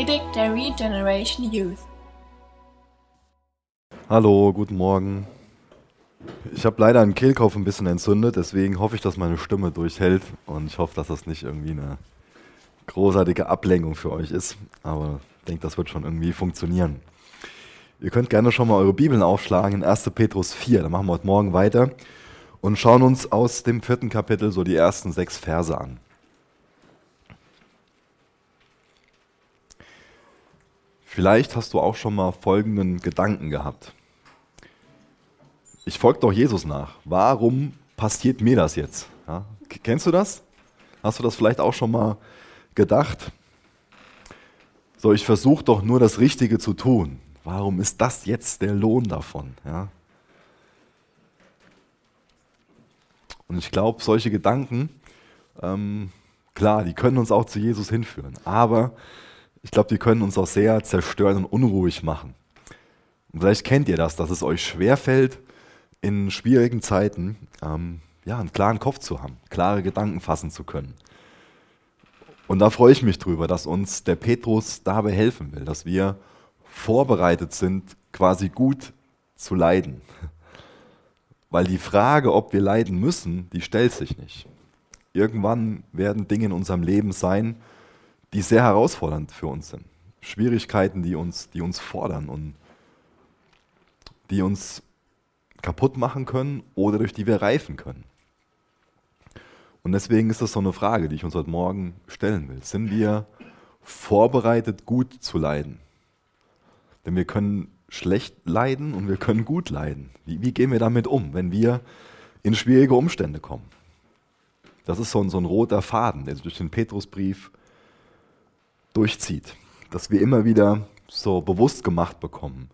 Predigt der Regeneration Youth. Hallo, guten Morgen. Ich habe leider einen Kehlkopf ein bisschen entzündet, deswegen hoffe ich, dass meine Stimme durchhält und ich hoffe, dass das nicht irgendwie eine großartige Ablenkung für euch ist, aber ich denke, das wird schon irgendwie funktionieren. Ihr könnt gerne schon mal eure Bibeln aufschlagen in 1. Petrus 4, da machen wir heute Morgen weiter und schauen uns aus dem vierten Kapitel so die ersten sechs Verse an. Vielleicht hast du auch schon mal folgenden Gedanken gehabt. Ich folge doch Jesus nach. Warum passiert mir das jetzt? Ja, kennst du das? Hast du das vielleicht auch schon mal gedacht? So, ich versuche doch nur das Richtige zu tun. Warum ist das jetzt der Lohn davon? Ja? Und ich glaube, solche Gedanken, ähm, klar, die können uns auch zu Jesus hinführen. Aber ich glaube, die können uns auch sehr zerstören und unruhig machen. Und vielleicht kennt ihr das, dass es euch schwerfällt, in schwierigen Zeiten ähm, ja, einen klaren Kopf zu haben, klare Gedanken fassen zu können. Und da freue ich mich drüber, dass uns der Petrus dabei helfen will, dass wir vorbereitet sind, quasi gut zu leiden. Weil die Frage, ob wir leiden müssen, die stellt sich nicht. Irgendwann werden Dinge in unserem Leben sein, die sehr herausfordernd für uns sind. Schwierigkeiten, die uns, die uns fordern und die uns kaputt machen können oder durch die wir reifen können. Und deswegen ist das so eine Frage, die ich uns heute Morgen stellen will. Sind wir vorbereitet, gut zu leiden? Denn wir können schlecht leiden und wir können gut leiden. Wie, wie gehen wir damit um, wenn wir in schwierige Umstände kommen? Das ist so ein, so ein roter Faden, der durch den Petrusbrief durchzieht. Dass wir immer wieder so bewusst gemacht bekommen,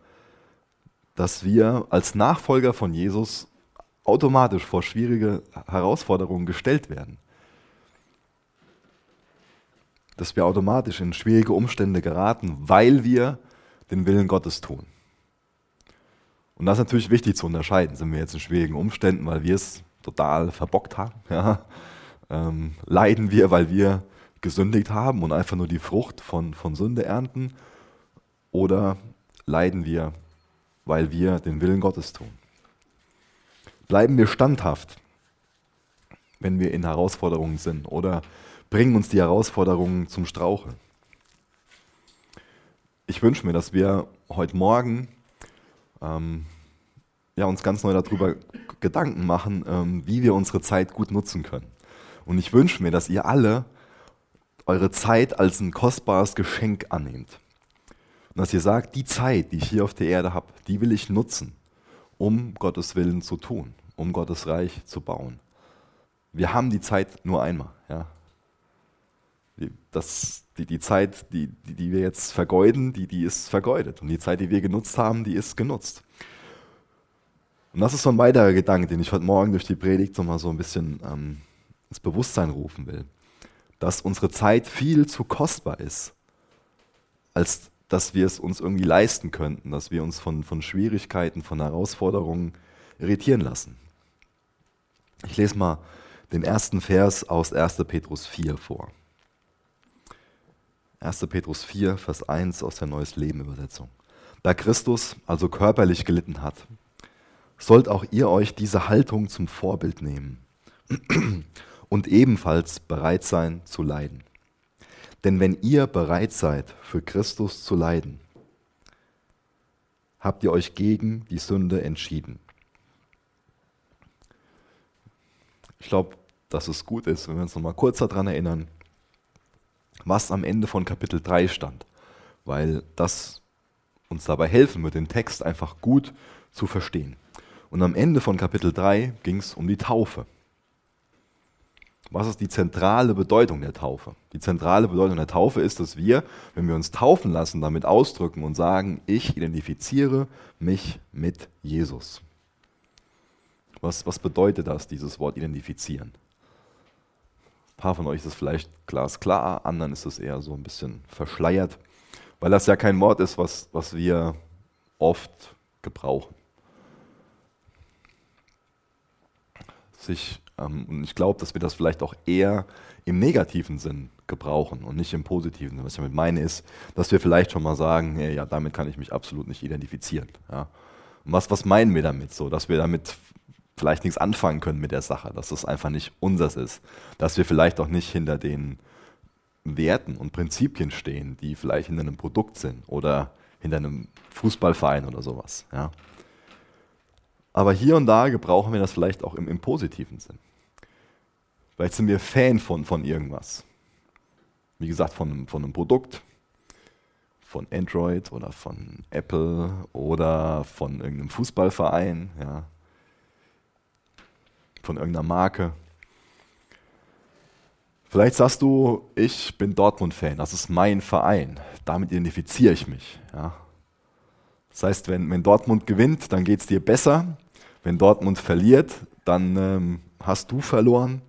dass wir als Nachfolger von Jesus automatisch vor schwierige Herausforderungen gestellt werden. Dass wir automatisch in schwierige Umstände geraten, weil wir den Willen Gottes tun. Und das ist natürlich wichtig zu unterscheiden. Sind wir jetzt in schwierigen Umständen, weil wir es total verbockt haben? Ja? Ähm, leiden wir, weil wir gesündigt haben und einfach nur die Frucht von, von Sünde ernten? Oder leiden wir, weil wir den Willen Gottes tun? Bleiben wir standhaft, wenn wir in Herausforderungen sind? Oder bringen uns die Herausforderungen zum Straucheln? Ich wünsche mir, dass wir heute Morgen ähm, ja, uns ganz neu darüber Gedanken machen, ähm, wie wir unsere Zeit gut nutzen können. Und ich wünsche mir, dass ihr alle eure Zeit als ein kostbares Geschenk annehmt. Und dass ihr sagt, die Zeit, die ich hier auf der Erde habe, die will ich nutzen, um Gottes Willen zu tun, um Gottes Reich zu bauen. Wir haben die Zeit nur einmal. Ja. Das, die, die Zeit, die, die, die wir jetzt vergeuden, die, die ist vergeudet. Und die Zeit, die wir genutzt haben, die ist genutzt. Und das ist so ein weiterer Gedanke, den ich heute Morgen durch die Predigt nochmal so ein bisschen ähm, ins Bewusstsein rufen will. Dass unsere Zeit viel zu kostbar ist, als dass wir es uns irgendwie leisten könnten, dass wir uns von, von Schwierigkeiten, von Herausforderungen irritieren lassen. Ich lese mal den ersten Vers aus 1. Petrus 4 vor. 1. Petrus 4, Vers 1 aus der Neues Leben Übersetzung. Da Christus also körperlich gelitten hat, sollt auch ihr euch diese Haltung zum Vorbild nehmen und ebenfalls bereit sein zu leiden. Denn wenn ihr bereit seid, für Christus zu leiden, habt ihr euch gegen die Sünde entschieden. Ich glaube, dass es gut ist, wenn wir uns noch mal kurz daran erinnern, was am Ende von Kapitel 3 stand, weil das uns dabei helfen wird, den Text einfach gut zu verstehen. Und am Ende von Kapitel 3 ging es um die Taufe. Was ist die zentrale Bedeutung der Taufe? Die zentrale Bedeutung der Taufe ist, dass wir, wenn wir uns taufen lassen, damit ausdrücken und sagen, ich identifiziere mich mit Jesus. Was, was bedeutet das, dieses Wort identifizieren? Ein paar von euch ist es vielleicht glasklar, anderen ist es eher so ein bisschen verschleiert, weil das ja kein Wort ist, was, was wir oft gebrauchen. Sich, und ich glaube, dass wir das vielleicht auch eher im negativen Sinn gebrauchen und nicht im Positiven. Was ich damit meine ist, dass wir vielleicht schon mal sagen, ja, ja damit kann ich mich absolut nicht identifizieren. Ja. Und was, was meinen wir damit? So, dass wir damit vielleicht nichts anfangen können mit der Sache, dass das einfach nicht unseres ist, dass wir vielleicht auch nicht hinter den Werten und Prinzipien stehen, die vielleicht hinter einem Produkt sind oder hinter einem Fußballverein oder sowas. Ja. Aber hier und da gebrauchen wir das vielleicht auch im, im positiven Sinn. Vielleicht sind wir Fan von, von irgendwas. Wie gesagt, von, von einem Produkt, von Android oder von Apple oder von irgendeinem Fußballverein, ja. von irgendeiner Marke. Vielleicht sagst du, ich bin Dortmund-Fan, das ist mein Verein, damit identifiziere ich mich. Ja. Das heißt, wenn, wenn Dortmund gewinnt, dann geht es dir besser. Wenn Dortmund verliert, dann ähm, hast du verloren.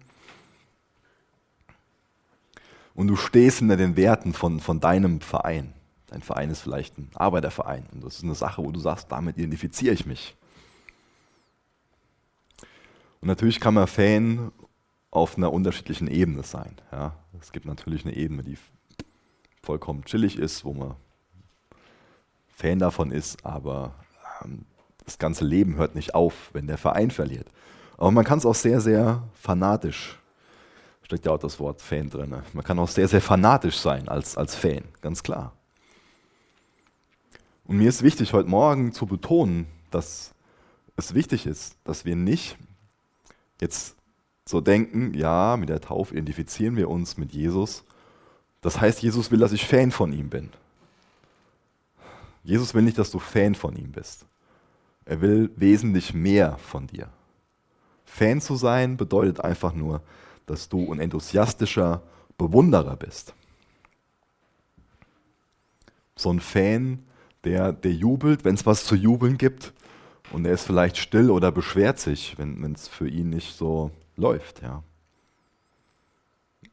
Und du stehst hinter den Werten von, von deinem Verein. Dein Verein ist vielleicht ein Arbeiterverein. Und das ist eine Sache, wo du sagst, damit identifiziere ich mich. Und natürlich kann man Fan auf einer unterschiedlichen Ebene sein. Ja. Es gibt natürlich eine Ebene, die vollkommen chillig ist, wo man Fan davon ist, aber ähm, das ganze Leben hört nicht auf, wenn der Verein verliert. Aber man kann es auch sehr, sehr fanatisch, steckt ja auch das Wort Fan drin, man kann auch sehr, sehr fanatisch sein als, als Fan, ganz klar. Und mir ist wichtig, heute Morgen zu betonen, dass es wichtig ist, dass wir nicht jetzt so denken, ja, mit der Taufe identifizieren wir uns mit Jesus. Das heißt, Jesus will, dass ich Fan von ihm bin. Jesus will nicht, dass du Fan von ihm bist. Er will wesentlich mehr von dir. Fan zu sein bedeutet einfach nur, dass du ein enthusiastischer Bewunderer bist. So ein Fan, der, der jubelt, wenn es was zu jubeln gibt, und er ist vielleicht still oder beschwert sich, wenn es für ihn nicht so läuft. Ja.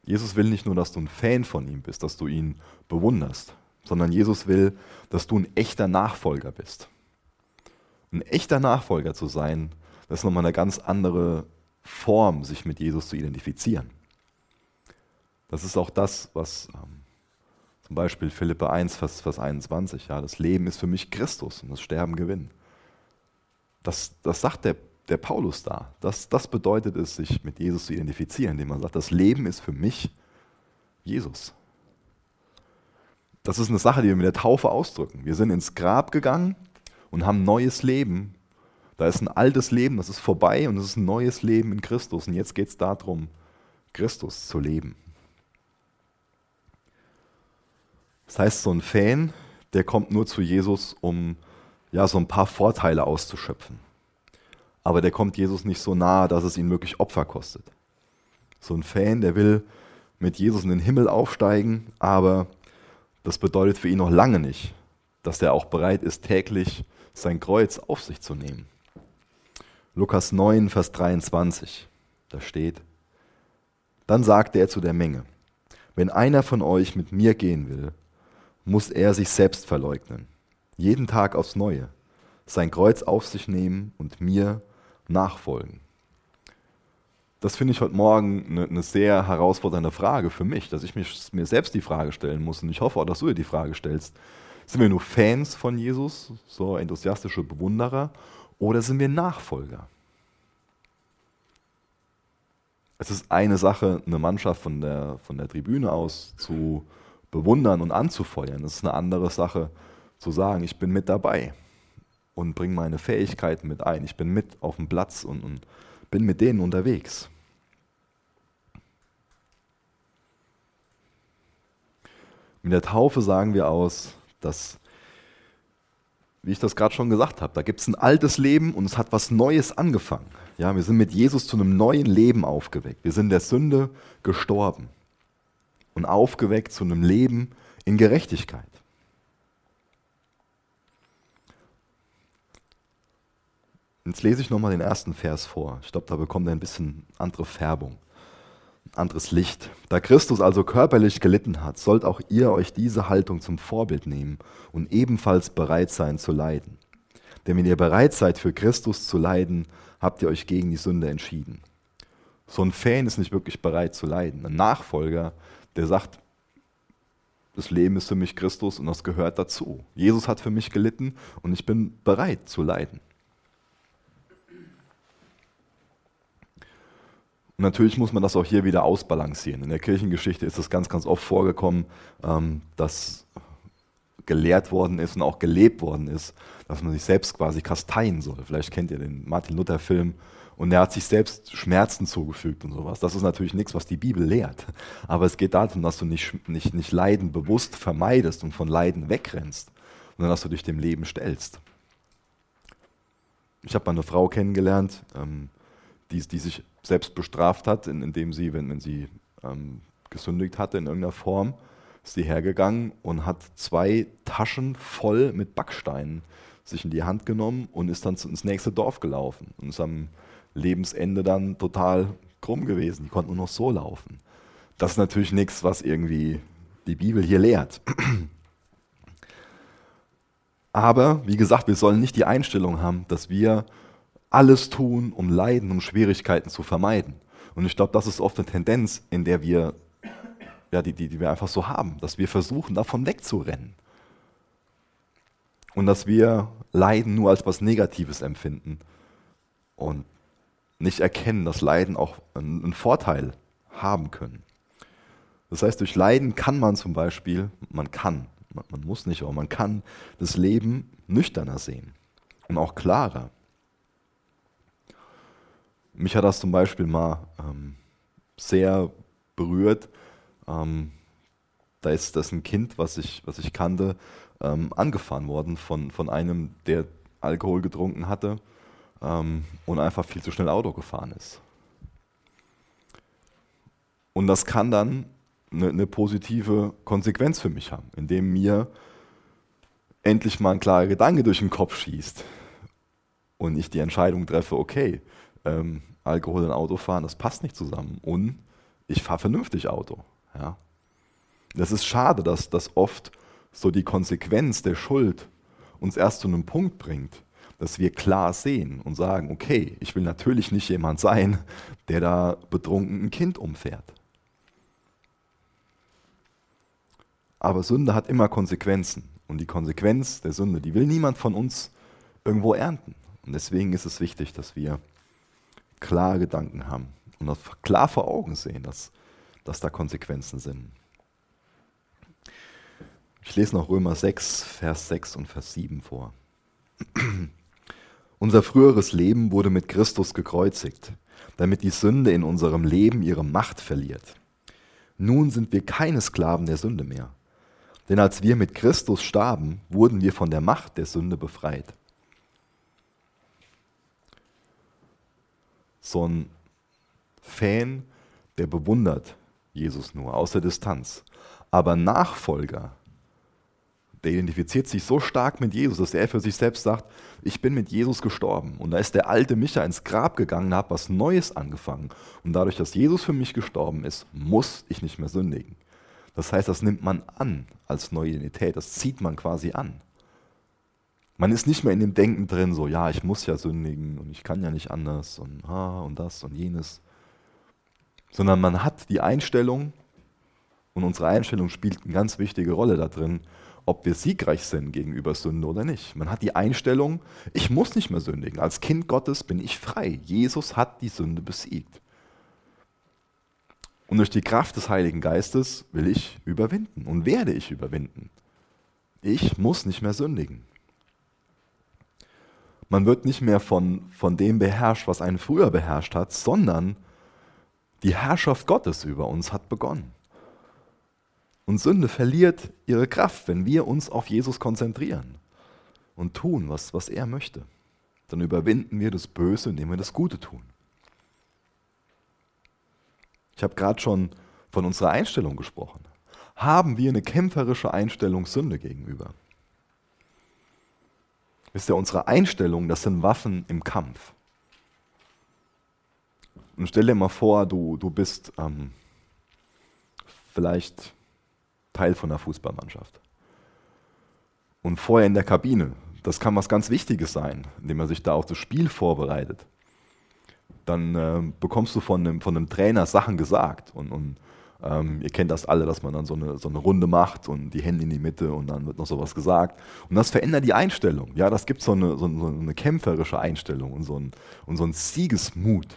Jesus will nicht nur, dass du ein Fan von ihm bist, dass du ihn bewunderst, sondern Jesus will, dass du ein echter Nachfolger bist. Ein echter Nachfolger zu sein, das ist nochmal eine ganz andere Form, sich mit Jesus zu identifizieren. Das ist auch das, was ähm, zum Beispiel Philippe 1, Vers, Vers 21, ja, das Leben ist für mich Christus und das Sterben Gewinn. Das, das sagt der der Paulus da. Das, das bedeutet es, sich mit Jesus zu identifizieren, indem man sagt, das Leben ist für mich Jesus. Das ist eine Sache, die wir mit der Taufe ausdrücken. Wir sind ins Grab gegangen und haben neues Leben. Da ist ein altes Leben, das ist vorbei und es ist ein neues Leben in Christus. Und jetzt geht es darum, Christus zu leben. Das heißt, so ein Fan, der kommt nur zu Jesus, um ja, so ein paar Vorteile auszuschöpfen aber der kommt Jesus nicht so nahe, dass es ihn wirklich Opfer kostet. So ein Fan, der will mit Jesus in den Himmel aufsteigen, aber das bedeutet für ihn noch lange nicht, dass er auch bereit ist, täglich sein Kreuz auf sich zu nehmen. Lukas 9, Vers 23, da steht, dann sagte er zu der Menge, wenn einer von euch mit mir gehen will, muss er sich selbst verleugnen, jeden Tag aufs Neue, sein Kreuz auf sich nehmen und mir nachfolgen? Das finde ich heute Morgen eine, eine, sehr herausfordernde Frage für mich, dass ich mich, mir selbst die Frage stellen muss. Und ich hoffe auch, dass du dir die Frage stellst. Sind wir nur Fans von Jesus, so enthusiastische Bewunderer, oder sind wir Nachfolger? Es ist eine Sache, eine Mannschaft von der, von der Tribüne aus zu bewundern und anzufeuern. Es ist eine andere Sache, zu sagen, ich bin mit dabei und bringe meine Fähigkeiten mit ein. Ich bin mit auf dem Platz und, und bin mit denen unterwegs. Mit der Taufe sagen wir aus, dass, wie ich das gerade schon gesagt habe, da gibt es ein altes Leben und es hat was Neues angefangen. Ja, wir sind mit Jesus zu einem neuen Leben aufgeweckt. Wir sind der Sünde gestorben und aufgeweckt zu einem Leben in Gerechtigkeit. Jetzt lese ich nochmal den ersten Vers vor. Ich glaube, da bekommt er ein bisschen andere Färbung, anderes Licht. Da Christus also körperlich gelitten hat, sollt auch ihr euch diese Haltung zum Vorbild nehmen und ebenfalls bereit sein zu leiden. Denn wenn ihr bereit seid, für Christus zu leiden, habt ihr euch gegen die Sünde entschieden. So ein Fan ist nicht wirklich bereit zu leiden. Ein Nachfolger, der sagt, das Leben ist für mich Christus und das gehört dazu. Jesus hat für mich gelitten und ich bin bereit zu leiden. Natürlich muss man das auch hier wieder ausbalancieren. In der Kirchengeschichte ist es ganz, ganz oft vorgekommen, ähm, dass gelehrt worden ist und auch gelebt worden ist, dass man sich selbst quasi kasteien soll. Vielleicht kennt ihr den Martin Luther-Film und er hat sich selbst Schmerzen zugefügt und sowas. Das ist natürlich nichts, was die Bibel lehrt. Aber es geht darum, dass du nicht, nicht, nicht Leiden bewusst vermeidest und von Leiden wegrennst, sondern dass du dich dem Leben stellst. Ich habe mal eine Frau kennengelernt, ähm, die, die sich selbst bestraft hat, indem sie, wenn, wenn sie ähm, gesündigt hatte in irgendeiner Form, ist sie hergegangen und hat zwei Taschen voll mit Backsteinen sich in die Hand genommen und ist dann ins nächste Dorf gelaufen und ist am Lebensende dann total krumm gewesen. Die konnten nur noch so laufen. Das ist natürlich nichts, was irgendwie die Bibel hier lehrt. Aber wie gesagt, wir sollen nicht die Einstellung haben, dass wir alles tun, um Leiden, um Schwierigkeiten zu vermeiden. Und ich glaube, das ist oft eine Tendenz, in der wir, ja, die, die, die wir einfach so haben, dass wir versuchen, davon wegzurennen. Und dass wir Leiden nur als was Negatives empfinden und nicht erkennen, dass Leiden auch einen Vorteil haben können. Das heißt, durch Leiden kann man zum Beispiel, man kann, man muss nicht, aber man kann das Leben nüchterner sehen und auch klarer. Mich hat das zum Beispiel mal ähm, sehr berührt. Ähm, da ist das ein Kind, was ich, was ich kannte, ähm, angefahren worden von, von einem, der Alkohol getrunken hatte ähm, und einfach viel zu schnell Auto gefahren ist. Und das kann dann eine, eine positive Konsequenz für mich haben, indem mir endlich mal ein klarer Gedanke durch den Kopf schießt und ich die Entscheidung treffe, okay, ähm, Alkohol und Autofahren, das passt nicht zusammen. Und ich fahre vernünftig Auto. Ja. Das ist schade, dass das oft so die Konsequenz der Schuld uns erst zu einem Punkt bringt, dass wir klar sehen und sagen, okay, ich will natürlich nicht jemand sein, der da betrunken ein Kind umfährt. Aber Sünde hat immer Konsequenzen. Und die Konsequenz der Sünde, die will niemand von uns irgendwo ernten. Und deswegen ist es wichtig, dass wir klare Gedanken haben und das klar vor Augen sehen, dass, dass da Konsequenzen sind. Ich lese noch Römer 6, Vers 6 und Vers 7 vor. Unser früheres Leben wurde mit Christus gekreuzigt, damit die Sünde in unserem Leben ihre Macht verliert. Nun sind wir keine Sklaven der Sünde mehr. Denn als wir mit Christus starben, wurden wir von der Macht der Sünde befreit. So ein Fan, der bewundert Jesus nur aus der Distanz. Aber Nachfolger, der identifiziert sich so stark mit Jesus, dass er für sich selbst sagt, ich bin mit Jesus gestorben. Und da ist der alte Micha ins Grab gegangen, hat was Neues angefangen. Und dadurch, dass Jesus für mich gestorben ist, muss ich nicht mehr sündigen. Das heißt, das nimmt man an als neue Identität, das zieht man quasi an. Man ist nicht mehr in dem Denken drin, so, ja, ich muss ja sündigen und ich kann ja nicht anders und, ah, und das und jenes. Sondern man hat die Einstellung, und unsere Einstellung spielt eine ganz wichtige Rolle da drin, ob wir siegreich sind gegenüber Sünde oder nicht. Man hat die Einstellung, ich muss nicht mehr sündigen. Als Kind Gottes bin ich frei. Jesus hat die Sünde besiegt. Und durch die Kraft des Heiligen Geistes will ich überwinden und werde ich überwinden. Ich muss nicht mehr sündigen. Man wird nicht mehr von, von dem beherrscht, was einen früher beherrscht hat, sondern die Herrschaft Gottes über uns hat begonnen. Und Sünde verliert ihre Kraft, wenn wir uns auf Jesus konzentrieren und tun, was, was er möchte. Dann überwinden wir das Böse, indem wir das Gute tun. Ich habe gerade schon von unserer Einstellung gesprochen. Haben wir eine kämpferische Einstellung Sünde gegenüber? Ist ja unsere Einstellung, das sind Waffen im Kampf. Und stell dir mal vor, du, du bist ähm, vielleicht Teil von einer Fußballmannschaft. Und vorher in der Kabine, das kann was ganz Wichtiges sein, indem man sich da auf das Spiel vorbereitet. Dann äh, bekommst du von einem, von Trainer Sachen gesagt und, und Ähm, ihr kennt das alle, dass man dann so eine, so eine Runde macht und die Hände in die Mitte und dann wird noch sowas gesagt. Und das verändert die Einstellung. Ja, das gibt so eine, so, so eine kämpferische Einstellung und so, ein, und so einen Siegesmut.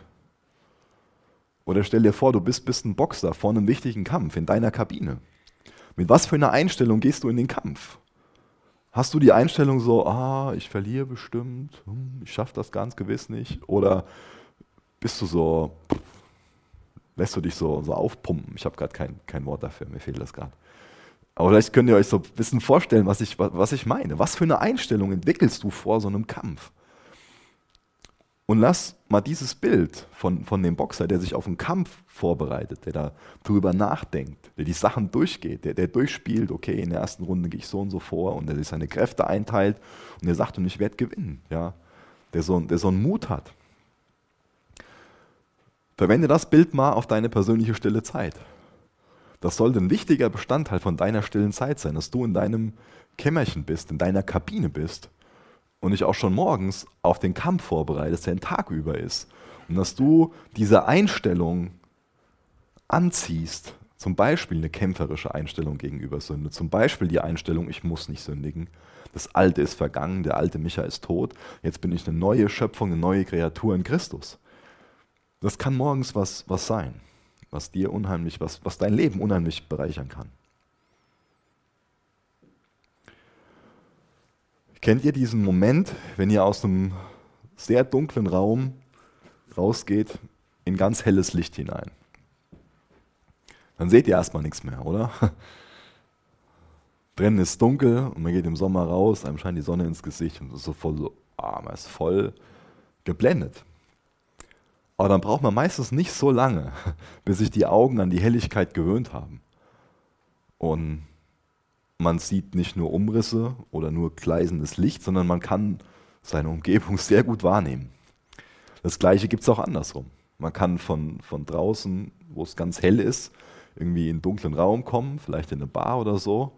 Oder stell dir vor, du bist, bist ein Boxer vor einem wichtigen Kampf in deiner Kabine. Mit was für einer Einstellung gehst du in den Kampf? Hast du die Einstellung so, ah, ich verliere bestimmt, hm, ich schaffe das ganz gewiss nicht? Oder bist du so, lässt du dich so, so aufpumpen? Ich habe gerade kein, kein Wort dafür, mir fehlt das gerade. Aber vielleicht könnt ihr euch so ein bisschen vorstellen, was ich, was ich meine. Was für eine Einstellung entwickelst du vor so einem Kampf? Und lass mal dieses Bild von, von dem Boxer, der sich auf einen Kampf vorbereitet, der da drüber nachdenkt, der die Sachen durchgeht, der, der durchspielt, okay, in der ersten Runde gehe ich so und so vor und der sich seine Kräfte einteilt und der sagt, und ich werde gewinnen. Ja? Der, so, der so einen Mut hat. Verwende das Bild mal auf deine persönliche stille Zeit. Das sollte ein wichtiger Bestandteil von deiner stillen Zeit sein, dass du in deinem Kämmerchen bist, in deiner Kabine bist und dich auch schon morgens auf den Kampf vorbereitest, der den Tag über ist. Und dass du diese Einstellung anziehst, zum Beispiel eine kämpferische Einstellung gegenüber Sünde, zum Beispiel die Einstellung, ich muss nicht sündigen, das Alte ist vergangen, der alte Micha ist tot, jetzt bin ich eine neue Schöpfung, eine neue Kreatur in Christus. Das kann morgens was, was sein, was dir unheimlich, was, was dein Leben unheimlich bereichern kann. Kennt ihr diesen Moment, wenn ihr aus einem sehr dunklen Raum rausgeht in ganz helles Licht hinein? Dann seht ihr erstmal nichts mehr, oder? Drinnen ist dunkel und man geht im Sommer raus, einem scheint die Sonne ins Gesicht und ist so voll so, ah, man ist voll geblendet. Aber dann braucht man meistens nicht so lange, bis sich die Augen an die Helligkeit gewöhnt haben. Und man sieht nicht nur Umrisse oder nur gleisendes Licht, sondern man kann seine Umgebung sehr gut wahrnehmen. Das gleiche gibt es auch andersrum. Man kann von, von draußen, wo es ganz hell ist, irgendwie in einen dunklen Raum kommen, vielleicht in eine Bar oder so,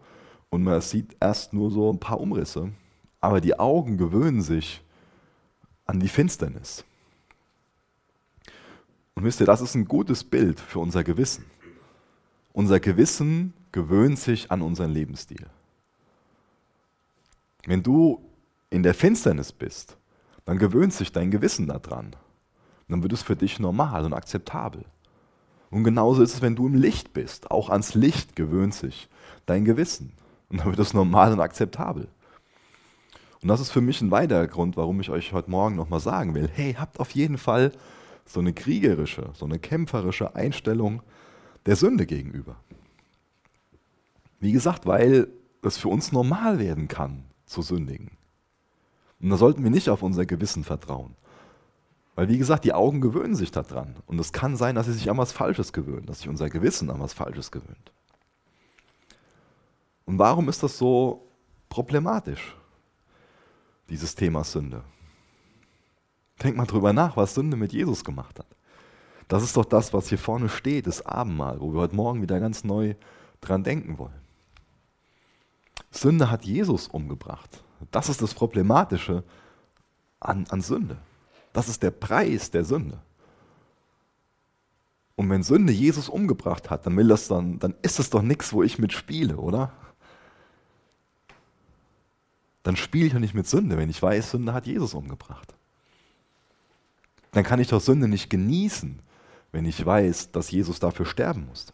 und man sieht erst nur so ein paar Umrisse. Aber die Augen gewöhnen sich an die Finsternis. Und wisst ihr, das ist ein gutes Bild für unser Gewissen. Unser Gewissen gewöhnt sich an unseren Lebensstil. Wenn du in der Finsternis bist, dann gewöhnt sich dein Gewissen daran. Dann wird es für dich normal und akzeptabel. Und genauso ist es, wenn du im Licht bist. Auch ans Licht gewöhnt sich dein Gewissen. Und dann wird es normal und akzeptabel. Und das ist für mich ein weiterer Grund, warum ich euch heute Morgen nochmal sagen will, hey, habt auf jeden Fall so eine kriegerische, so eine kämpferische Einstellung der Sünde gegenüber. Wie gesagt, weil es für uns normal werden kann, zu sündigen. Und da sollten wir nicht auf unser Gewissen vertrauen. Weil, wie gesagt, die Augen gewöhnen sich daran. Und es kann sein, dass sie sich an was Falsches gewöhnen, dass sich unser Gewissen an was Falsches gewöhnt. Und warum ist das so problematisch, dieses Thema Sünde? Denk mal drüber nach, was Sünde mit Jesus gemacht hat. Das ist doch das, was hier vorne steht, das Abendmahl, wo wir heute Morgen wieder ganz neu dran denken wollen. Sünde hat Jesus umgebracht. Das ist das Problematische an, an Sünde. Das ist der Preis der Sünde. Und wenn Sünde Jesus umgebracht hat, dann will das dann, dann ist es doch nichts, wo ich mitspiele, oder? Dann spiele ich doch nicht mit Sünde, wenn ich weiß, Sünde hat Jesus umgebracht. Dann kann ich doch Sünde nicht genießen, wenn ich weiß, dass Jesus dafür sterben musste.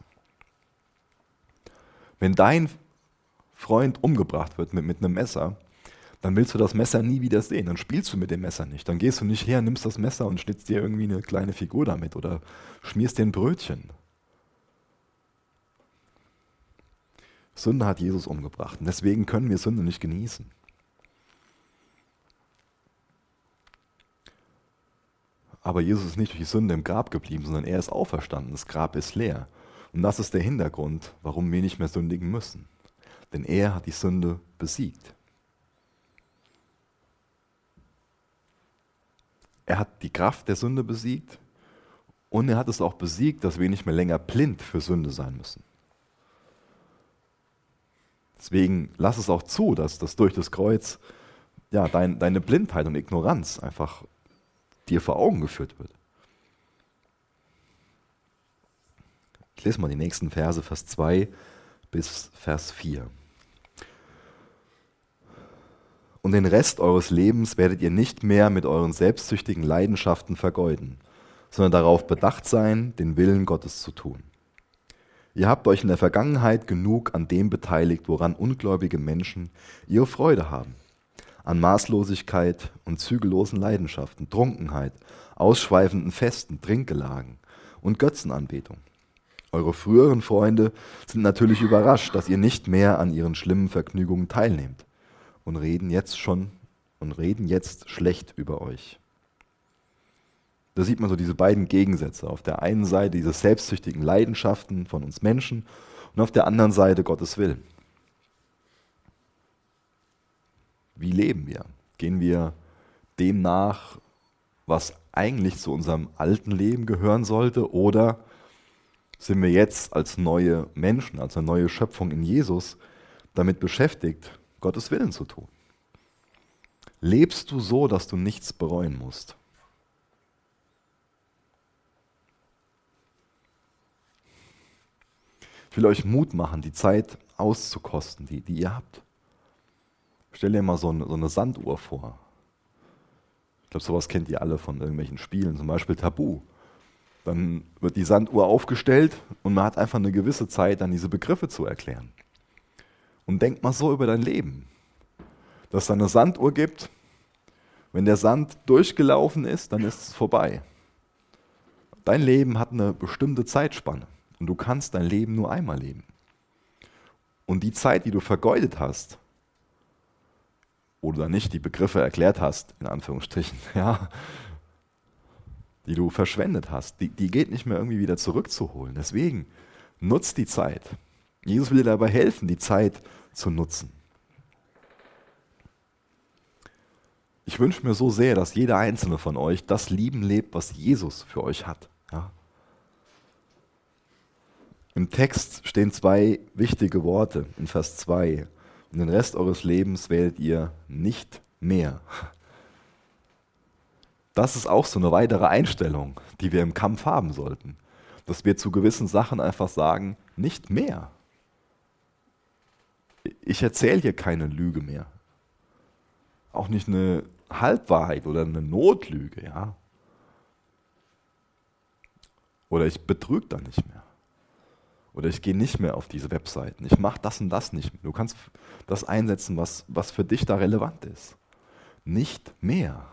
Wenn dein Freund umgebracht wird mit, mit einem Messer, dann willst du das Messer nie wieder sehen. Dann spielst du mit dem Messer nicht. Dann gehst du nicht her, nimmst das Messer und schnitzt dir irgendwie eine kleine Figur damit oder schmierst dir ein Brötchen. Sünde hat Jesus umgebracht. Und deswegen können wir Sünde nicht genießen. Aber Jesus ist nicht durch die Sünde im Grab geblieben, sondern er ist auferstanden. Das Grab ist leer. Und das ist der Hintergrund, warum wir nicht mehr sündigen müssen denn er hat die Sünde besiegt. Er hat die Kraft der Sünde besiegt und er hat es auch besiegt, dass wir nicht mehr länger blind für Sünde sein müssen. Deswegen lass es auch zu, dass das durch das Kreuz ja, dein, deine Blindheit und Ignoranz einfach dir vor Augen geführt wird. Ich lese mal die nächsten Verse, Vers 2 bis Vers 4. Und den Rest eures Lebens werdet ihr nicht mehr mit euren selbstsüchtigen Leidenschaften vergeuden, sondern darauf bedacht sein, den Willen Gottes zu tun. Ihr habt euch in der Vergangenheit genug an dem beteiligt, woran ungläubige Menschen ihre Freude haben. An Maßlosigkeit und zügellosen Leidenschaften, Trunkenheit, ausschweifenden Festen, Trinkgelagen und Götzenanbetung. Eure früheren Freunde sind natürlich überrascht, dass ihr nicht mehr an ihren schlimmen Vergnügungen teilnehmt und reden jetzt schon und reden jetzt schlecht über euch. Da sieht man so diese beiden Gegensätze. Auf der einen Seite diese selbstsüchtigen Leidenschaften von uns Menschen und auf der anderen Seite Gottes Willen. Wie leben wir? Gehen wir dem nach, was eigentlich zu unserem alten Leben gehören sollte, oder sind wir jetzt als neue Menschen, als eine neue Schöpfung in Jesus damit beschäftigt, Gottes Willen zu tun? Lebst du so, dass du nichts bereuen musst? Ich will euch Mut machen, die Zeit auszukosten, die, die ihr habt. Stell dir mal so eine, so eine Sanduhr vor. Ich glaube, sowas kennt ihr alle von irgendwelchen Spielen, zum Beispiel Tabu. Dann wird die Sanduhr aufgestellt und man hat einfach eine gewisse Zeit, dann diese Begriffe zu erklären. Und denk mal so über dein Leben, dass es eine Sanduhr gibt. Wenn der Sand durchgelaufen ist, dann ist es vorbei. Dein Leben hat eine bestimmte Zeitspanne und du kannst dein Leben nur einmal leben. Und die Zeit, die du vergeudet hast, oder nicht die Begriffe erklärt hast, in Anführungsstrichen, ja, die du verschwendet hast, die, die geht nicht mehr irgendwie wieder zurückzuholen. Deswegen nutzt die Zeit. Jesus will dir dabei helfen, die Zeit zu nutzen. Ich wünsche mir so sehr, dass jeder einzelne von euch das Lieben lebt, was Jesus für euch hat. Ja? Im Text stehen zwei wichtige Worte in Vers 2. Und den Rest eures Lebens werdet ihr nicht mehr. Das ist auch so eine weitere Einstellung, die wir im Kampf haben sollten. Dass wir zu gewissen Sachen einfach sagen, nicht mehr. Ich erzähle hier keine Lüge mehr. Auch nicht eine Halbwahrheit oder eine Notlüge, ja. Oder ich betrüge da nicht mehr. Oder ich gehe nicht mehr auf diese Webseiten. Ich mache das und das nicht mehr. Du kannst das einsetzen, was, was für dich da relevant ist. Nicht mehr.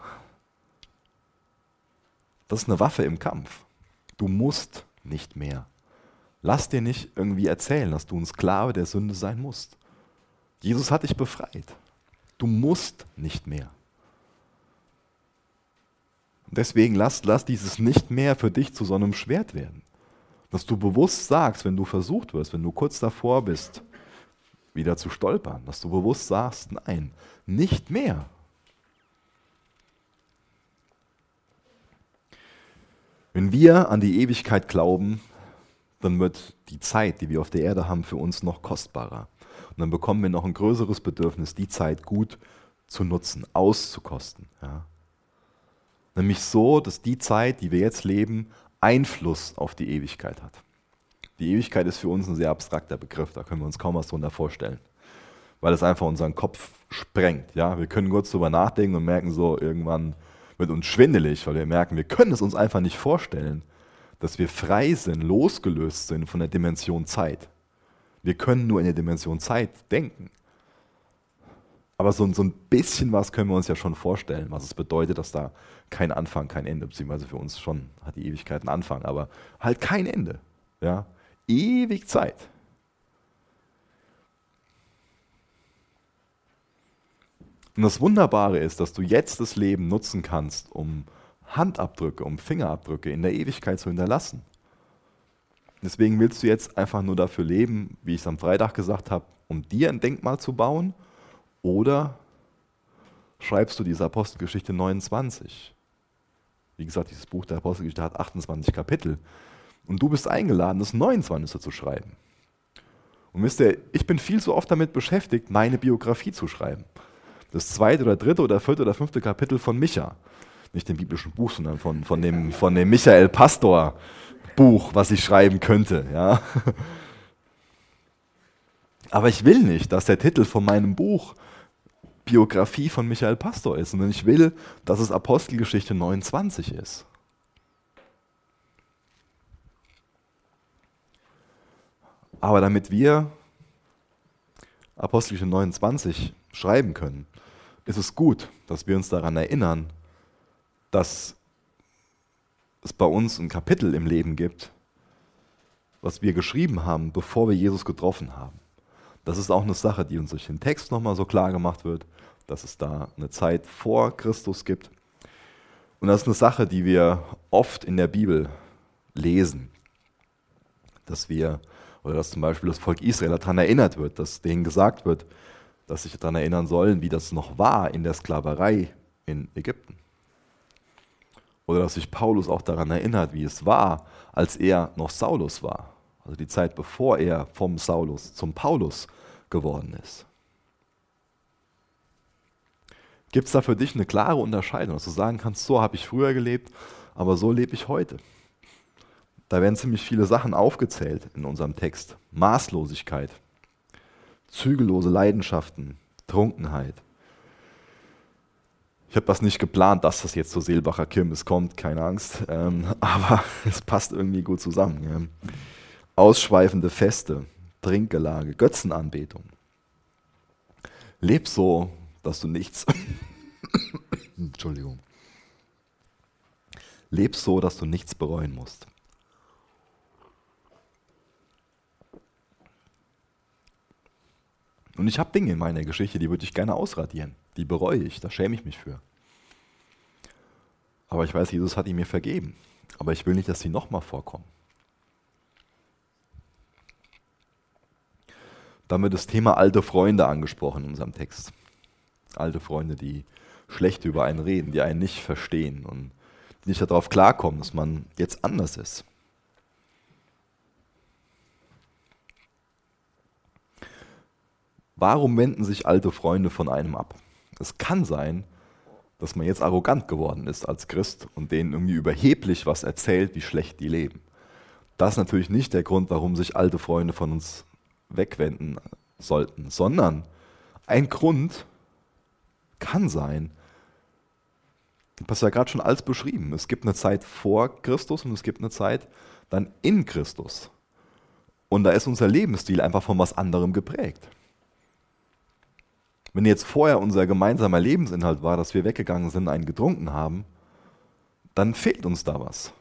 Das ist eine Waffe im Kampf. Du musst nicht mehr. Lass dir nicht irgendwie erzählen, dass du ein Sklave der Sünde sein musst. Jesus hat dich befreit. Du musst nicht mehr. Deswegen lass, lass dieses Nicht mehr für dich zu so einem Schwert werden. Dass du bewusst sagst, wenn du versucht wirst, wenn du kurz davor bist, wieder zu stolpern, dass du bewusst sagst, nein, nicht mehr. Wenn wir an die Ewigkeit glauben, dann wird die Zeit, die wir auf der Erde haben, für uns noch kostbarer. Und dann bekommen wir noch ein größeres Bedürfnis, die Zeit gut zu nutzen, auszukosten. Ja. Nämlich so, dass die Zeit, die wir jetzt leben, Einfluss auf die Ewigkeit hat. Die Ewigkeit ist für uns ein sehr abstrakter Begriff, da können wir uns kaum was darunter vorstellen, weil es einfach unseren Kopf sprengt. Ja? Wir können kurz darüber nachdenken und merken so, irgendwann wird uns schwindelig, weil wir merken, wir können es uns einfach nicht vorstellen, dass wir frei sind, losgelöst sind von der Dimension Zeit. Wir können nur in der Dimension Zeit denken. Aber so, so ein bisschen was können wir uns ja schon vorstellen, was es bedeutet, dass da kein Anfang, kein Ende, beziehungsweise für uns schon hat die Ewigkeit einen Anfang, aber halt kein Ende. Ja? Ewig Zeit. Und das Wunderbare ist, dass du jetzt das Leben nutzen kannst, um Handabdrücke, um Fingerabdrücke in der Ewigkeit zu hinterlassen. Deswegen willst du jetzt einfach nur dafür leben, wie ich es am Freitag gesagt habe, um dir ein Denkmal zu bauen oder schreibst du diese Apostelgeschichte 29? Wie gesagt, dieses Buch der Apostelgeschichte hat 28 Kapitel. Und du bist eingeladen, das 29. zu schreiben. Und wisst ihr, ich bin viel zu oft damit beschäftigt, meine Biografie zu schreiben. Das zweite oder dritte oder vierte oder fünfte Kapitel von Micha. Nicht dem biblischen Buch, sondern von, von, dem, von dem Michael Pastor. Buch, was ich schreiben könnte. Ja? Aber ich will nicht, dass der Titel von meinem Buch Biografie von Michael Pastor ist, sondern ich will, dass es Apostelgeschichte 29 ist. Aber damit wir Apostelgeschichte 29 schreiben können, ist es gut, dass wir uns daran erinnern, dass es bei uns ein Kapitel im Leben gibt, was wir geschrieben haben, bevor wir Jesus getroffen haben. Das ist auch eine Sache, die uns durch den Text nochmal so klar gemacht wird, dass es da eine Zeit vor Christus gibt. Und das ist eine Sache, die wir oft in der Bibel lesen, dass wir, oder dass zum Beispiel das Volk Israel daran erinnert wird, dass denen gesagt wird, dass sich daran erinnern sollen, wie das noch war in der Sklaverei in Ägypten. Oder dass sich Paulus auch daran erinnert, wie es war, als er noch Saulus war. Also die Zeit, bevor er vom Saulus zum Paulus geworden ist. Gibt es da für dich eine klare Unterscheidung, dass du sagen kannst, so habe ich früher gelebt, aber so lebe ich heute? Da werden ziemlich viele Sachen aufgezählt in unserem Text. Maßlosigkeit, zügellose Leidenschaften, Trunkenheit, ich habe das nicht geplant, dass das jetzt zur Seelbacher Kirmes kommt, keine Angst. Ähm, aber es passt irgendwie gut zusammen. Ja. Ausschweifende Feste, Trinkgelage, Götzenanbetung. Leb so, dass du nichts. Entschuldigung. Leb so, dass du nichts bereuen musst. Und ich habe Dinge in meiner Geschichte, die würde ich gerne ausradieren. Die bereue ich, da schäme ich mich für. Aber ich weiß, Jesus hat ihn mir vergeben. Aber ich will nicht, dass sie nochmal vorkommen. Dann wird das Thema alte Freunde angesprochen in unserem Text. Alte Freunde, die schlecht über einen reden, die einen nicht verstehen und nicht darauf klarkommen, dass man jetzt anders ist. Warum wenden sich alte Freunde von einem ab? Es kann sein, dass man jetzt arrogant geworden ist als Christ und denen irgendwie überheblich was erzählt, wie schlecht die leben. Das ist natürlich nicht der Grund, warum sich alte Freunde von uns wegwenden sollten, sondern ein Grund kann sein, das ist ja gerade schon alles beschrieben. Es gibt eine Zeit vor Christus und es gibt eine Zeit dann in Christus. Und da ist unser Lebensstil einfach von was anderem geprägt. Wenn jetzt vorher unser gemeinsamer Lebensinhalt war, dass wir weggegangen sind, einen getrunken haben, dann fehlt uns da was.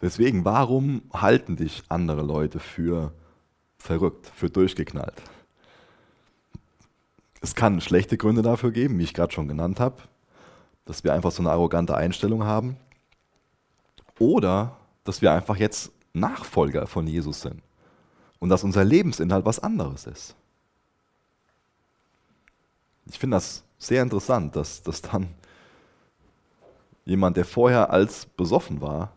Deswegen, warum halten dich andere Leute für verrückt, für durchgeknallt? Es kann schlechte Gründe dafür geben, wie ich gerade schon genannt habe, dass wir einfach so eine arrogante Einstellung haben. Oder dass wir einfach jetzt Nachfolger von Jesus sind und dass unser Lebensinhalt was anderes ist. Ich finde das sehr interessant, dass, dass dann jemand, der vorher als besoffen war,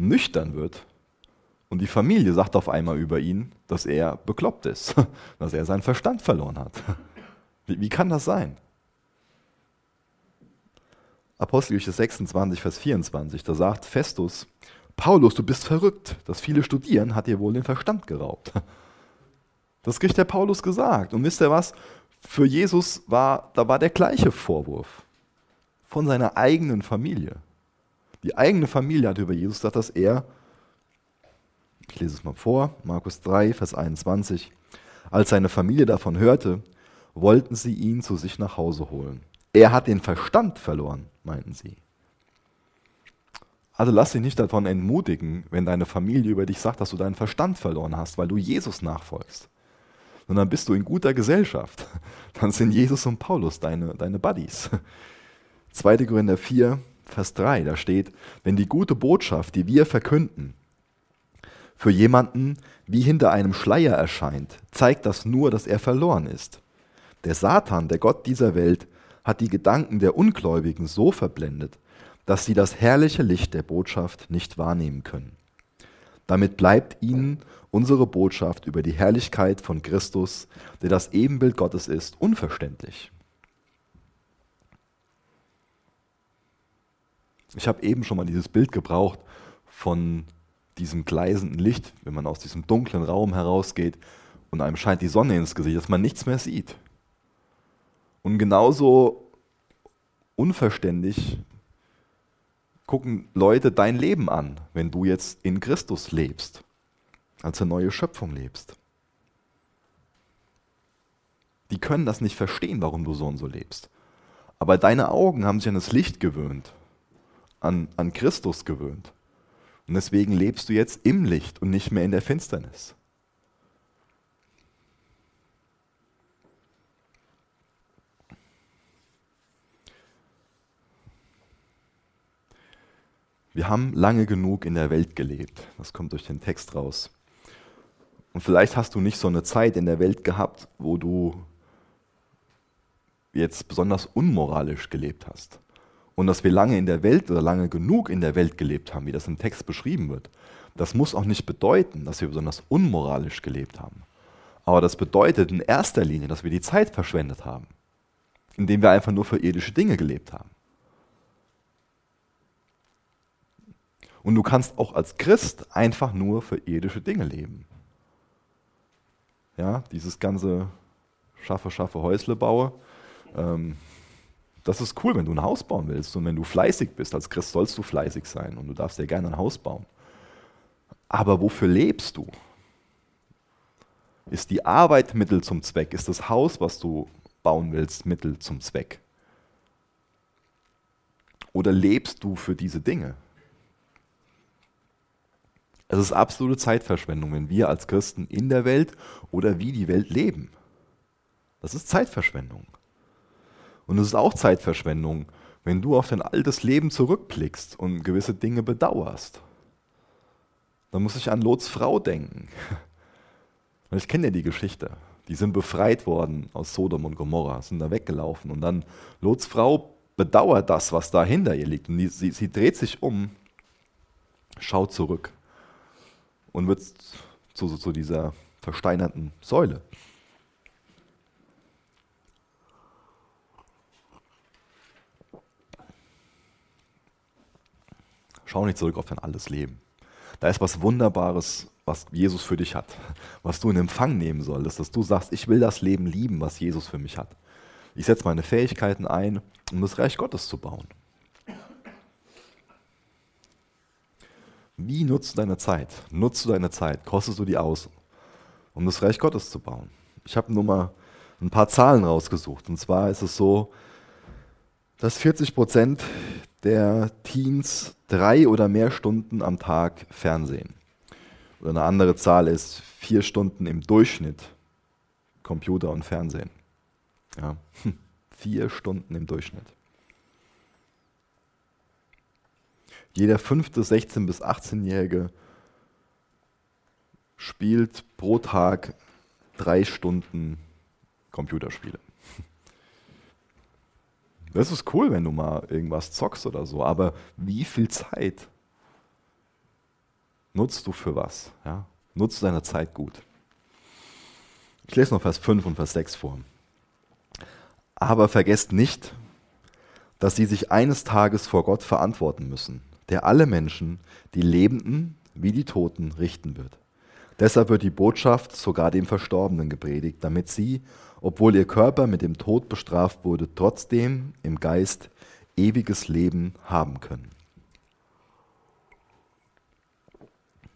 nüchtern wird und die Familie sagt auf einmal über ihn, dass er bekloppt ist, dass er seinen Verstand verloren hat. Wie, wie kann das sein? Apostelgeschichte 26, Vers 24, da sagt Festus, Paulus, du bist verrückt, das viele Studieren hat dir wohl den Verstand geraubt. Das kriegt der Paulus gesagt. Und wisst ihr was? Für Jesus war, da war der gleiche Vorwurf von seiner eigenen Familie. Die eigene Familie hat über Jesus gesagt, dass er, ich lese es mal vor, Markus 3, Vers 21, als seine Familie davon hörte, wollten sie ihn zu sich nach Hause holen. Er hat den Verstand verloren, meinten sie. Also lass dich nicht davon entmutigen, wenn deine Familie über dich sagt, dass du deinen Verstand verloren hast, weil du Jesus nachfolgst. Sondern bist du in guter Gesellschaft. Dann sind Jesus und Paulus deine, deine Buddies. 2. Korinther 4, Vers 3, da steht, wenn die gute Botschaft, die wir verkünden, für jemanden wie hinter einem Schleier erscheint, zeigt das nur, dass er verloren ist. Der Satan, der Gott dieser Welt, hat die Gedanken der Ungläubigen so verblendet, dass sie das herrliche Licht der Botschaft nicht wahrnehmen können. Damit bleibt ihnen unsere Botschaft über die Herrlichkeit von Christus, der das Ebenbild Gottes ist, unverständlich. Ich habe eben schon mal dieses Bild gebraucht von diesem gleisenden Licht, wenn man aus diesem dunklen Raum herausgeht und einem scheint die Sonne ins Gesicht, dass man nichts mehr sieht. Und genauso unverständlich gucken Leute dein Leben an, wenn du jetzt in Christus lebst, als eine neue Schöpfung lebst. Die können das nicht verstehen, warum du so und so lebst. Aber deine Augen haben sich an das Licht gewöhnt, an, an Christus gewöhnt. Und deswegen lebst du jetzt im Licht und nicht mehr in der Finsternis. Wir haben lange genug in der Welt gelebt. Das kommt durch den Text raus. Und vielleicht hast du nicht so eine Zeit in der Welt gehabt, wo du jetzt besonders unmoralisch gelebt hast. Und dass wir lange in der Welt oder lange genug in der Welt gelebt haben, wie das im Text beschrieben wird, das muss auch nicht bedeuten, dass wir besonders unmoralisch gelebt haben. Aber das bedeutet in erster Linie, dass wir die Zeit verschwendet haben, indem wir einfach nur für irdische Dinge gelebt haben. Und du kannst auch als Christ einfach nur für irdische Dinge leben. Ja, dieses ganze schaffe, schaffe, Häusle baue. Ähm, das ist cool, wenn du ein Haus bauen willst und wenn du fleißig bist. Als Christ sollst du fleißig sein und du darfst dir gerne ein Haus bauen. Aber wofür lebst du? Ist die Arbeit Mittel zum Zweck? Ist das Haus, was du bauen willst, Mittel zum Zweck? Oder lebst du für diese Dinge? Es ist absolute Zeitverschwendung, wenn wir als Christen in der Welt oder wie die Welt leben. Das ist Zeitverschwendung. Und es ist auch Zeitverschwendung, wenn du auf dein altes Leben zurückblickst und gewisse Dinge bedauerst. Dann muss ich an Lots Frau denken. Ich kenne ja die Geschichte. Die sind befreit worden aus Sodom und Gomorra, sind da weggelaufen. Und dann Lots Frau bedauert das, was da hinter ihr liegt. Und die, sie, sie dreht sich um, schaut zurück und wird zu, zu dieser versteinerten Säule. Schau nicht zurück auf dein altes Leben. Da ist was Wunderbares, was Jesus für dich hat, was du in Empfang nehmen solltest, dass du sagst, ich will das Leben lieben, was Jesus für mich hat. Ich setze meine Fähigkeiten ein, um das Reich Gottes zu bauen. Wie nutzt du deine Zeit? Nutzt du deine Zeit? Kostest du die aus, um das Reich Gottes zu bauen? Ich habe nur mal ein paar Zahlen rausgesucht. Und zwar ist es so, dass 40 Prozent der Teens drei oder mehr Stunden am Tag Fernsehen. Oder eine andere Zahl ist vier Stunden im Durchschnitt Computer und Fernsehen. Ja. Vier Stunden im Durchschnitt. Jeder fünfte 16- bis 18-Jährige spielt pro Tag drei Stunden Computerspiele. Das ist cool, wenn du mal irgendwas zockst oder so, aber wie viel Zeit nutzt du für was? Ja? Nutzt du deine Zeit gut? Ich lese noch Vers 5 und Vers 6 vor. Aber vergesst nicht, dass sie sich eines Tages vor Gott verantworten müssen der alle Menschen, die Lebenden wie die Toten, richten wird. Deshalb wird die Botschaft sogar dem Verstorbenen gepredigt, damit sie, obwohl ihr Körper mit dem Tod bestraft wurde, trotzdem im Geist ewiges Leben haben können.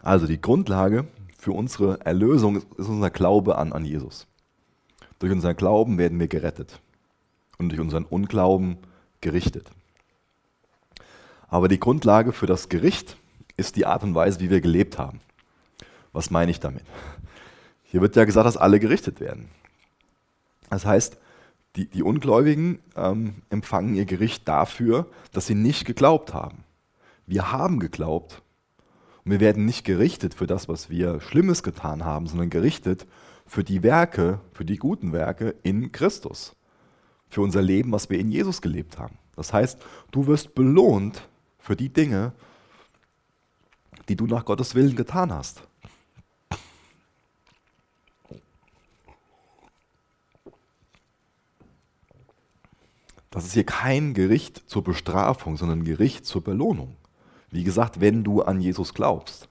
Also die Grundlage für unsere Erlösung ist unser Glaube an, an Jesus. Durch unseren Glauben werden wir gerettet und durch unseren Unglauben gerichtet. Aber die Grundlage für das Gericht ist die Art und Weise, wie wir gelebt haben. Was meine ich damit? Hier wird ja gesagt, dass alle gerichtet werden. Das heißt, die, die Ungläubigen ähm, empfangen ihr Gericht dafür, dass sie nicht geglaubt haben. Wir haben geglaubt und wir werden nicht gerichtet für das, was wir Schlimmes getan haben, sondern gerichtet für die Werke, für die guten Werke in Christus. Für unser Leben, was wir in Jesus gelebt haben. Das heißt, du wirst belohnt für die Dinge, die du nach Gottes Willen getan hast. Das ist hier kein Gericht zur Bestrafung, sondern ein Gericht zur Belohnung. Wie gesagt, wenn du an Jesus glaubst.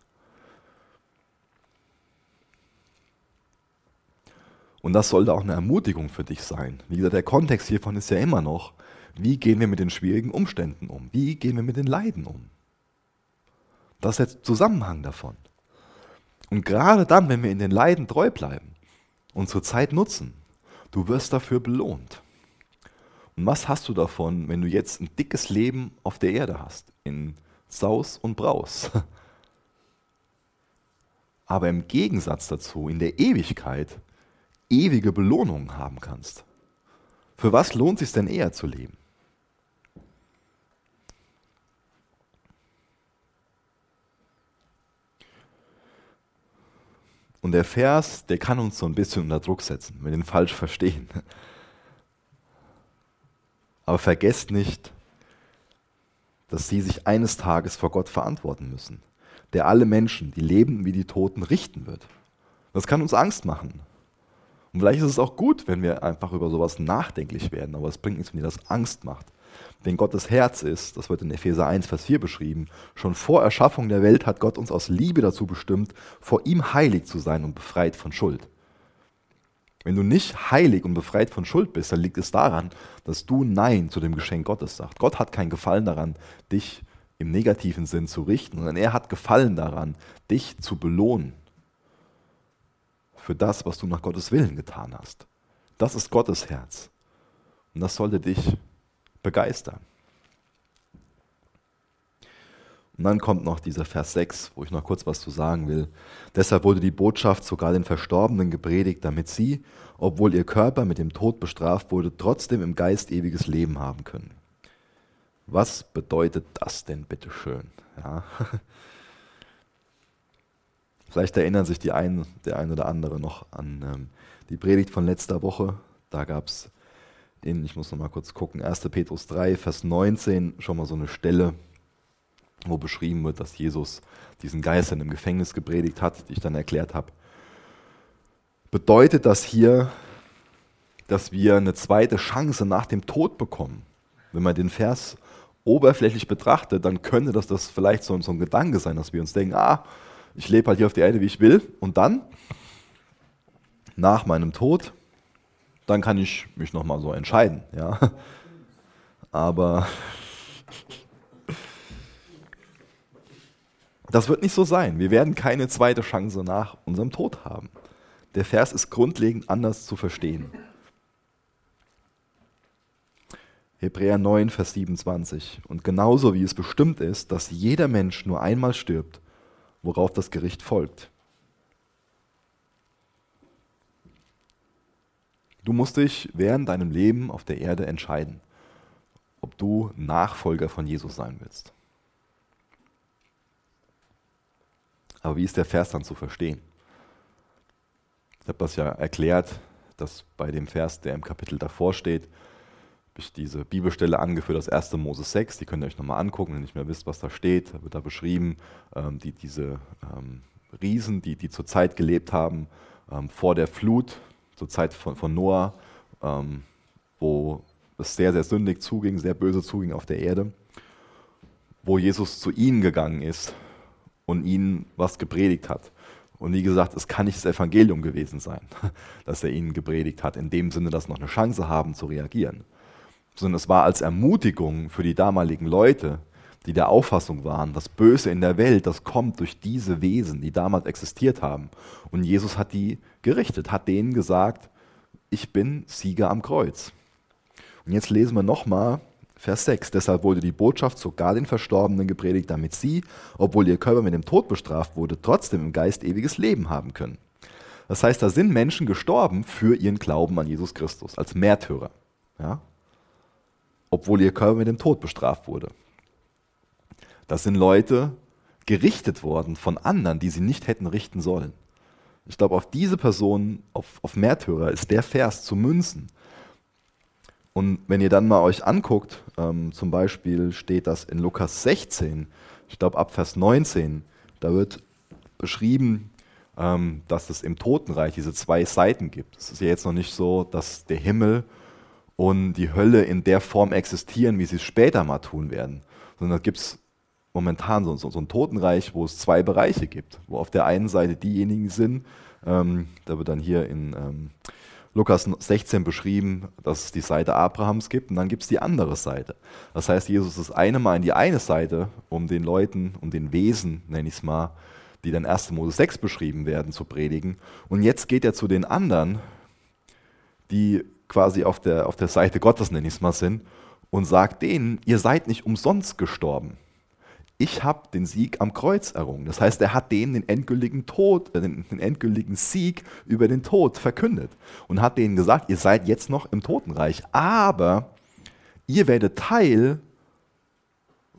Und das sollte auch eine Ermutigung für dich sein. Wie gesagt, der Kontext hiervon ist ja immer noch, wie gehen wir mit den schwierigen Umständen um? Wie gehen wir mit den Leiden um? Das ist der Zusammenhang davon. Und gerade dann, wenn wir in den Leiden treu bleiben, unsere Zeit nutzen, du wirst dafür belohnt. Und was hast du davon, wenn du jetzt ein dickes Leben auf der Erde hast, in Saus und Braus? Aber im Gegensatz dazu in der Ewigkeit ewige Belohnungen haben kannst. Für was lohnt es sich denn eher zu leben? Und der Vers, der kann uns so ein bisschen unter Druck setzen, wenn wir den falsch verstehen. Aber vergesst nicht, dass sie sich eines Tages vor Gott verantworten müssen, der alle Menschen, die leben wie die Toten, richten wird. Das kann uns Angst machen. Und vielleicht ist es auch gut, wenn wir einfach über sowas nachdenklich werden, aber es bringt nichts, wenn dir das Angst macht. Denn Gottes Herz ist, das wird in Epheser 1, Vers 4 beschrieben, schon vor Erschaffung der Welt hat Gott uns aus Liebe dazu bestimmt, vor ihm heilig zu sein und befreit von Schuld. Wenn du nicht heilig und befreit von Schuld bist, dann liegt es daran, dass du Nein zu dem Geschenk Gottes sagst. Gott hat keinen Gefallen daran, dich im negativen Sinn zu richten, sondern er hat Gefallen daran, dich zu belohnen für das, was du nach Gottes Willen getan hast. Das ist Gottes Herz. Und das sollte dich begeistern. Und dann kommt noch dieser Vers 6, wo ich noch kurz was zu sagen will. Deshalb wurde die Botschaft sogar den Verstorbenen gepredigt, damit sie, obwohl ihr Körper mit dem Tod bestraft wurde, trotzdem im Geist ewiges Leben haben können. Was bedeutet das denn bitteschön? Ja. Vielleicht erinnern sich die ein, der eine oder andere noch an ähm, die Predigt von letzter Woche. Da gab es in, ich muss noch mal kurz gucken, 1. Petrus 3, Vers 19, schon mal so eine Stelle, wo beschrieben wird, dass Jesus diesen Geistern im Gefängnis gepredigt hat, die ich dann erklärt habe. Bedeutet das hier, dass wir eine zweite Chance nach dem Tod bekommen? Wenn man den Vers oberflächlich betrachtet, dann könnte das, das vielleicht so, so ein Gedanke sein, dass wir uns denken, ah, ich lebe halt hier auf der Erde, wie ich will, und dann, nach meinem Tod, dann kann ich mich nochmal so entscheiden. Ja? Aber Das wird nicht so sein. Wir werden keine zweite Chance nach unserem Tod haben. Der Vers ist grundlegend anders zu verstehen. Hebräer 9, Vers 27. Und genauso wie es bestimmt ist, dass jeder Mensch nur einmal stirbt, worauf das Gericht folgt. Du musst dich während deinem Leben auf der Erde entscheiden, ob du Nachfolger von Jesus sein willst. Aber wie ist der Vers dann zu verstehen? Ich habe das ja erklärt, dass bei dem Vers, der im Kapitel davor steht, habe ich diese Bibelstelle angeführt aus 1. Mose 6, die könnt ihr euch nochmal angucken, wenn ihr nicht mehr wisst, was da steht. Da wird da beschrieben, ähm, die, diese ähm, Riesen, die, die zur Zeit gelebt haben, ähm, vor der Flut, zur Zeit von, von Noah, ähm, wo es sehr, sehr sündig zuging, sehr böse zuging auf der Erde, wo Jesus zu ihnen gegangen ist und ihnen was gepredigt hat. Und wie gesagt, es kann nicht das Evangelium gewesen sein, das er ihnen gepredigt hat, in dem Sinne, dass sie noch eine Chance haben zu reagieren. Sondern es war als Ermutigung für die damaligen Leute, die der Auffassung waren, das Böse in der Welt, das kommt durch diese Wesen, die damals existiert haben. Und Jesus hat die gerichtet, hat denen gesagt, ich bin Sieger am Kreuz. Und jetzt lesen wir nochmal Vers 6. Deshalb wurde die Botschaft sogar den Verstorbenen gepredigt, damit sie, obwohl ihr Körper mit dem Tod bestraft wurde, trotzdem im Geist ewiges Leben haben können. Das heißt, da sind Menschen gestorben für ihren Glauben an Jesus Christus, als Märtyrer. Ja? Obwohl ihr Körper mit dem Tod bestraft wurde. Das sind Leute gerichtet worden von anderen, die sie nicht hätten richten sollen. Ich glaube, auf diese Personen, auf, auf Märtyrer, ist der Vers zu münzen. Und wenn ihr dann mal euch anguckt, ähm, zum Beispiel steht das in Lukas 16, ich glaube ab Vers 19, da wird beschrieben, ähm, dass es im Totenreich diese zwei Seiten gibt. Es ist ja jetzt noch nicht so, dass der Himmel und die Hölle in der Form existieren, wie sie es später mal tun werden. Sondern da gibt es momentan so, so, so, ein Totenreich, wo es zwei Bereiche gibt, wo auf der einen Seite diejenigen sind, ähm, da wird dann hier in ähm, Lukas 16 beschrieben, dass es die Seite Abrahams gibt und dann gibt es die andere Seite. Das heißt, Jesus ist eine Mal in die eine Seite, um den Leuten, um den Wesen, nenne ich es mal, die dann 1. Mose 6 beschrieben werden, zu predigen. Und jetzt geht er zu den anderen, die quasi auf der, auf der Seite Gottes, nenne ich es mal, sind, und sagt denen, ihr seid nicht umsonst gestorben. Ich habe den Sieg am Kreuz errungen. Das heißt, er hat denen den endgültigen Tod, äh, den, den endgültigen Sieg über den Tod verkündet und hat denen gesagt, ihr seid jetzt noch im Totenreich, aber ihr werdet Teil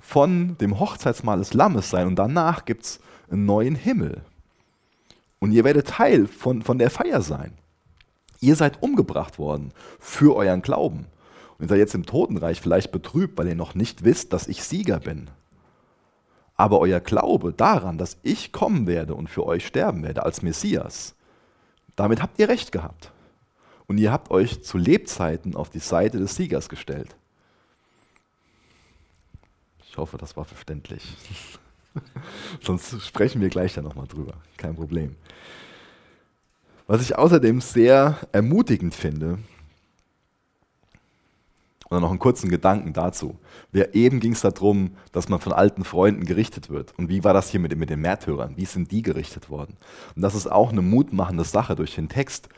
von dem Hochzeitsmahl des Lammes sein und danach gibt es einen neuen Himmel. Und ihr werdet Teil von, von der Feier sein. Ihr seid umgebracht worden für euren Glauben. Und ihr seid jetzt im Totenreich vielleicht betrübt, weil ihr noch nicht wisst, dass ich Sieger bin. Aber euer Glaube daran, dass ich kommen werde und für euch sterben werde als Messias, damit habt ihr recht gehabt. Und ihr habt euch zu Lebzeiten auf die Seite des Siegers gestellt. Ich hoffe, das war verständlich. Sonst sprechen wir gleich da nochmal drüber. Kein Problem. Was ich außerdem sehr ermutigend finde, oder noch einen kurzen Gedanken dazu. Eben ging es darum, dass man von alten Freunden gerichtet wird. Und wie war das hier mit, mit den Märtyrern? Wie sind die gerichtet worden? Und das ist auch eine mutmachende Sache durch den Text.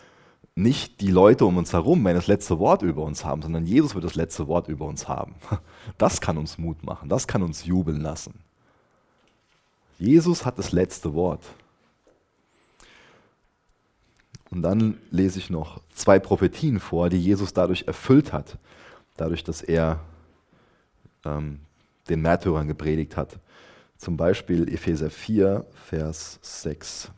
Nicht die Leute um uns herum werden das letzte Wort über uns haben, sondern Jesus wird das letzte Wort über uns haben. Das kann uns Mut machen, das kann uns jubeln lassen. Jesus hat das letzte Wort. Und dann lese ich noch zwei Prophetien vor, die Jesus dadurch erfüllt hat, dadurch, dass er ähm, den Märtyrern gepredigt hat. Zum Beispiel Epheser 4, Vers 6.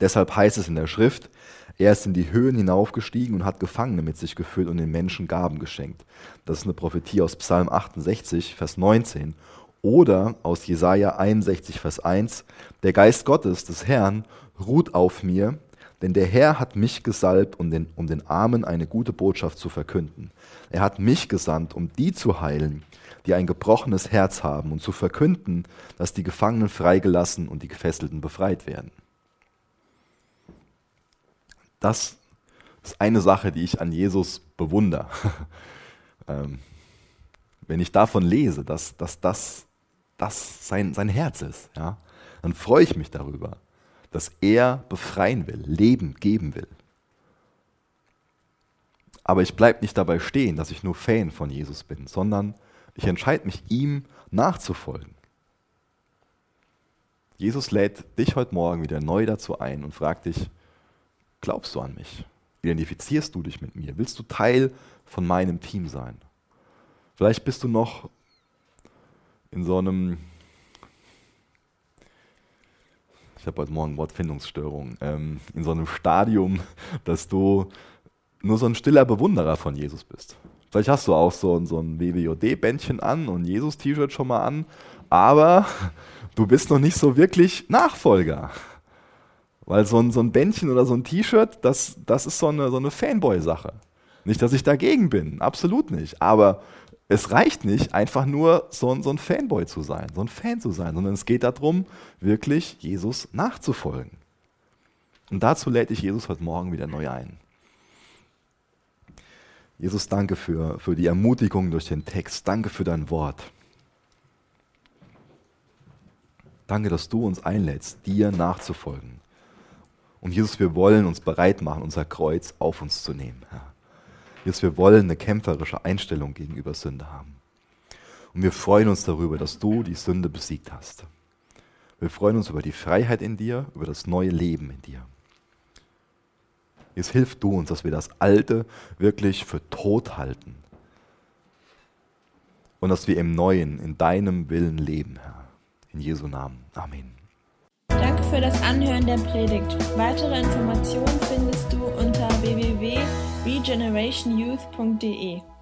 Deshalb heißt es in der Schrift, er ist in die Höhen hinaufgestiegen und hat Gefangene mit sich geführt und den Menschen Gaben geschenkt. Das ist eine Prophetie aus Psalm 68, Vers 19. Oder aus Jesaja 61, Vers 1. Der Geist Gottes, des Herrn, ruht auf mir, denn der Herr hat mich gesalbt, um den, um den Armen eine gute Botschaft zu verkünden. Er hat mich gesandt, um die zu heilen, die ein gebrochenes Herz haben und zu verkünden, dass die Gefangenen freigelassen und die Gefesselten befreit werden. Das ist eine Sache, die ich an Jesus bewundere. ähm, wenn ich davon lese, dass, das, das sein, sein Herz ist, ja, dann freue ich mich darüber dass er befreien will, Leben geben will. Aber ich bleibe nicht dabei stehen, dass ich nur Fan von Jesus bin, sondern ich entscheide mich, ihm nachzufolgen. Jesus lädt dich heute Morgen wieder neu dazu ein und fragt dich, glaubst du an mich? Identifizierst du dich mit mir? Willst du Teil von meinem Team sein? Vielleicht bist du noch in so einem ich habe heute Morgen Wortfindungsstörung, ähm, in so einem Stadium, dass du nur so ein stiller Bewunderer von Jesus bist. Vielleicht hast du auch so, so ein WWJD-Bändchen an und Jesus-T-Shirt schon mal an, aber du bist noch nicht so wirklich Nachfolger. Weil so ein, so ein Bändchen oder so ein T-Shirt, das, das ist so eine, so eine Fanboy-Sache. Nicht, dass ich dagegen bin, absolut nicht. Aber es reicht nicht, einfach nur so ein, so ein Fanboy zu sein, so ein Fan zu sein, sondern es geht darum, wirklich Jesus nachzufolgen. Und dazu lädt ich Jesus heute Morgen wieder neu ein. Jesus, danke für, für die Ermutigung durch den Text. Danke für dein Wort. Danke, dass du uns einlädst, dir nachzufolgen. Und Jesus, wir wollen uns bereit machen, unser Kreuz auf uns zu nehmen. Ja. Jesus, wir wollen eine kämpferische Einstellung gegenüber Sünde haben. Und wir freuen uns darüber, dass du die Sünde besiegt hast. Wir freuen uns über die Freiheit in dir, über das neue Leben in dir. Jetzt hilf du uns, dass wir das Alte wirklich für tot halten. Und dass wir im Neuen, in deinem Willen leben, Herr. In Jesu Namen. Amen. Danke für das Anhören der Predigt. Weitere Informationen findest du regenerationyouth.de